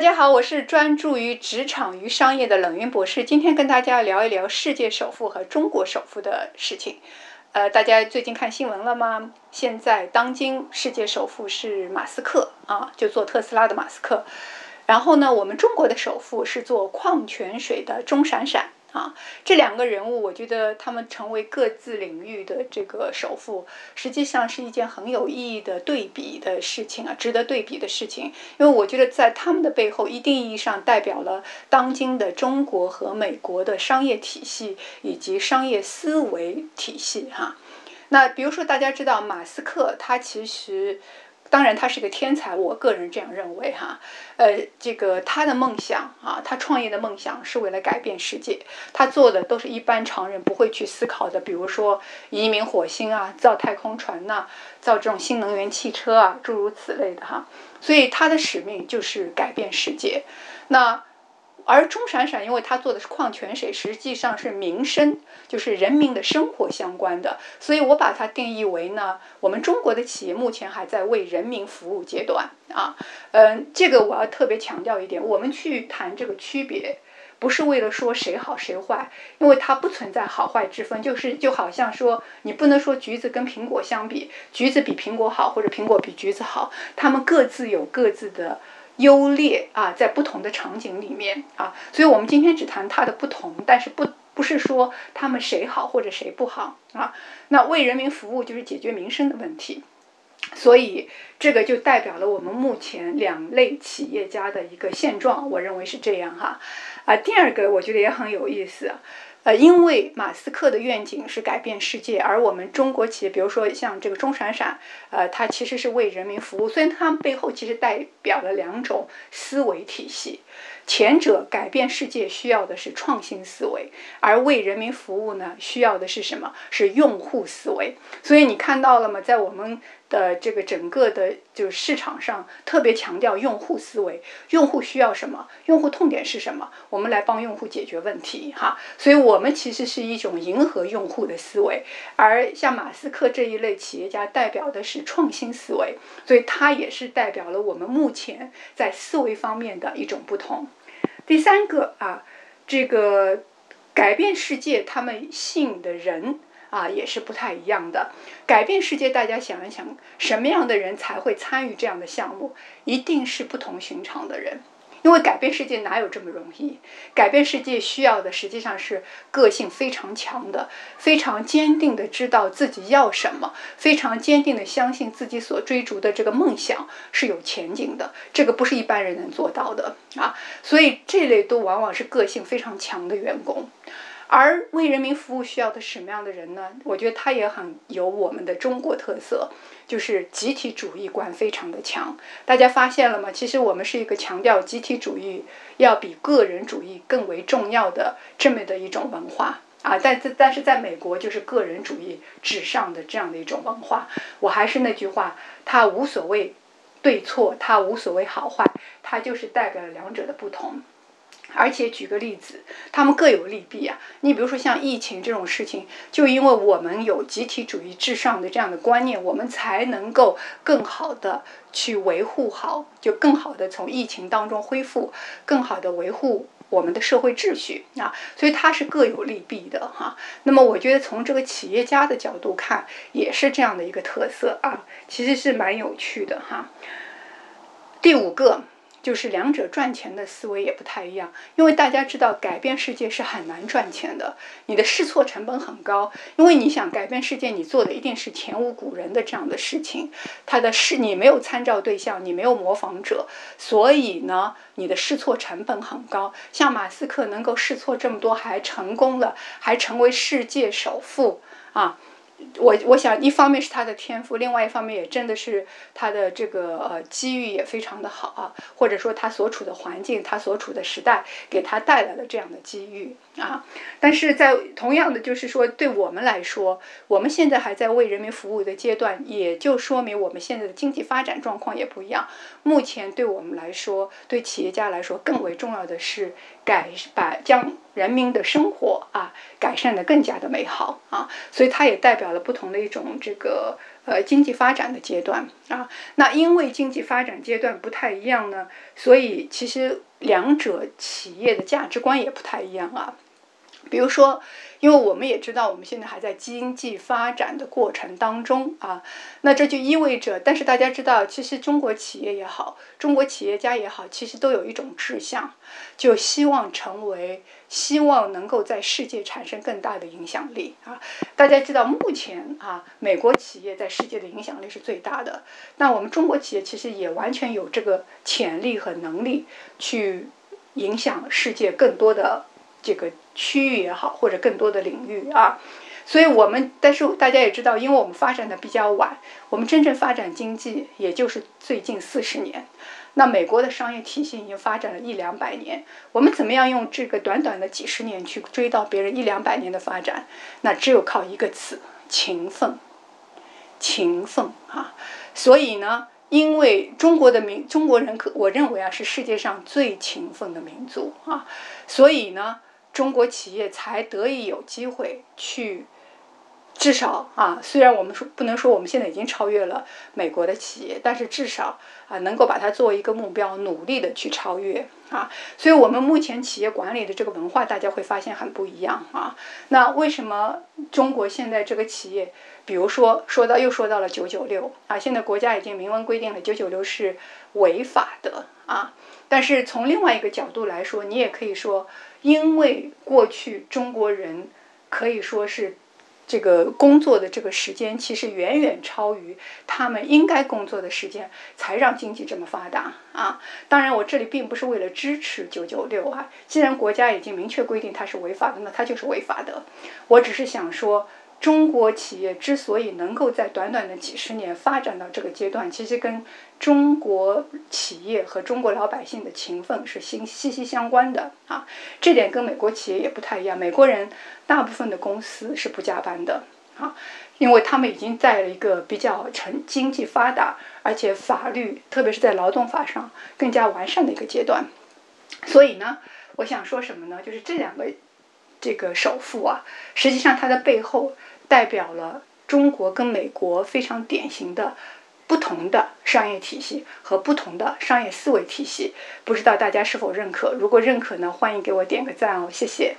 大家好，我是专注于职场与商业的冷云博士。今天跟大家聊一聊世界首富和中国首富的事情。呃，大家最近看新闻了吗？现在当今世界首富是马斯克啊，就做特斯拉的马斯克。然后呢，我们中国的首富是做矿泉水的钟闪闪。啊，这两个人物，我觉得他们成为各自领域的这个首富，实际上是一件很有意义的对比的事情啊，值得对比的事情。因为我觉得在他们的背后，一定意义上代表了当今的中国和美国的商业体系以及商业思维体系哈。那比如说，大家知道马斯克，他其实。当然，他是个天才，我个人这样认为哈。呃，这个他的梦想啊，他创业的梦想是为了改变世界，他做的都是一般常人不会去思考的，比如说移民火星啊，造太空船呐，造这种新能源汽车啊，诸如此类的哈。所以他的使命就是改变世界。那。而钟闪闪，因为他做的是矿泉水，实际上是民生，就是人民的生活相关的，所以我把它定义为呢，我们中国的企业目前还在为人民服务阶段啊。嗯，这个我要特别强调一点，我们去谈这个区别，不是为了说谁好谁坏，因为它不存在好坏之分，就是就好像说你不能说橘子跟苹果相比，橘子比苹果好，或者苹果比橘子好，它们各自有各自的。优劣啊，在不同的场景里面啊，所以我们今天只谈它的不同，但是不不是说他们谁好或者谁不好啊。那为人民服务就是解决民生的问题，所以这个就代表了我们目前两类企业家的一个现状，我认为是这样哈。啊，第二个我觉得也很有意思。呃，因为马斯克的愿景是改变世界，而我们中国企业，比如说像这个钟闪闪，呃，它其实是为人民服务。虽然它背后其实代表了两种思维体系，前者改变世界需要的是创新思维，而为人民服务呢，需要的是什么？是用户思维。所以你看到了吗？在我们。的这个整个的，就是市场上特别强调用户思维，用户需要什么，用户痛点是什么，我们来帮用户解决问题哈。所以，我们其实是一种迎合用户的思维，而像马斯克这一类企业家代表的是创新思维，所以他也是代表了我们目前在思维方面的一种不同。第三个啊，这个改变世界，他们吸引的人。啊，也是不太一样的。改变世界，大家想一想，什么样的人才会参与这样的项目？一定是不同寻常的人，因为改变世界哪有这么容易？改变世界需要的实际上是个性非常强的、非常坚定的知道自己要什么、非常坚定的相信自己所追逐的这个梦想是有前景的。这个不是一般人能做到的啊！所以这类都往往是个性非常强的员工。而为人民服务需要的什么样的人呢？我觉得他也很有我们的中国特色，就是集体主义观非常的强。大家发现了吗？其实我们是一个强调集体主义要比个人主义更为重要的这么的一种文化啊。但在但是在美国就是个人主义至上的这样的一种文化。我还是那句话，它无所谓对错，它无所谓好坏，它就是代表了两者的不同。而且举个例子，他们各有利弊啊。你比如说像疫情这种事情，就因为我们有集体主义至上的这样的观念，我们才能够更好的去维护好，就更好的从疫情当中恢复，更好的维护我们的社会秩序啊。所以它是各有利弊的哈。那么我觉得从这个企业家的角度看，也是这样的一个特色啊，其实是蛮有趣的哈。第五个。就是两者赚钱的思维也不太一样，因为大家知道改变世界是很难赚钱的，你的试错成本很高，因为你想改变世界，你做的一定是前无古人的这样的事情，它的是你没有参照对象，你没有模仿者，所以呢，你的试错成本很高。像马斯克能够试错这么多还成功了，还成为世界首富啊。我我想，一方面是他的天赋，另外一方面也真的是他的这个呃机遇也非常的好啊，或者说他所处的环境，他所处的时代给他带来了这样的机遇啊。但是在同样的，就是说对我们来说，我们现在还在为人民服务的阶段，也就说明我们现在的经济发展状况也不一样。目前对我们来说，对企业家来说，更为重要的是改把将。人民的生活啊，改善的更加的美好啊，所以它也代表了不同的一种这个呃经济发展的阶段啊。那因为经济发展阶段不太一样呢，所以其实两者企业的价值观也不太一样啊。比如说。因为我们也知道，我们现在还在经济发展的过程当中啊，那这就意味着，但是大家知道，其实中国企业也好，中国企业家也好，其实都有一种志向，就希望成为，希望能够在世界产生更大的影响力啊。大家知道，目前啊，美国企业在世界的影响力是最大的，那我们中国企业其实也完全有这个潜力和能力去影响世界更多的。这个区域也好，或者更多的领域啊，所以我们但是大家也知道，因为我们发展的比较晚，我们真正发展经济也就是最近四十年。那美国的商业体系已经发展了一两百年，我们怎么样用这个短短的几十年去追到别人一两百年的发展？那只有靠一个词：勤奋。勤奋啊！所以呢，因为中国的民中国人可我认为啊是世界上最勤奋的民族啊，所以呢。中国企业才得以有机会去，至少啊，虽然我们说不能说我们现在已经超越了美国的企业，但是至少啊，能够把它作为一个目标，努力的去超越啊。所以，我们目前企业管理的这个文化，大家会发现很不一样啊。那为什么中国现在这个企业，比如说说到又说到了九九六啊，现在国家已经明文规定了九九六是违法的啊。但是从另外一个角度来说，你也可以说。因为过去中国人可以说是这个工作的这个时间，其实远远超于他们应该工作的时间，才让经济这么发达啊！当然，我这里并不是为了支持九九六啊，既然国家已经明确规定它是违法的，那它就是违法的。我只是想说。中国企业之所以能够在短短的几十年发展到这个阶段，其实跟中国企业和中国老百姓的勤奋是息息息相关的啊。这点跟美国企业也不太一样。美国人大部分的公司是不加班的啊，因为他们已经在了一个比较成经济发达，而且法律特别是在劳动法上更加完善的一个阶段。所以呢，我想说什么呢？就是这两个这个首富啊，实际上它的背后。代表了中国跟美国非常典型的不同的商业体系和不同的商业思维体系，不知道大家是否认可？如果认可呢，欢迎给我点个赞哦，谢谢。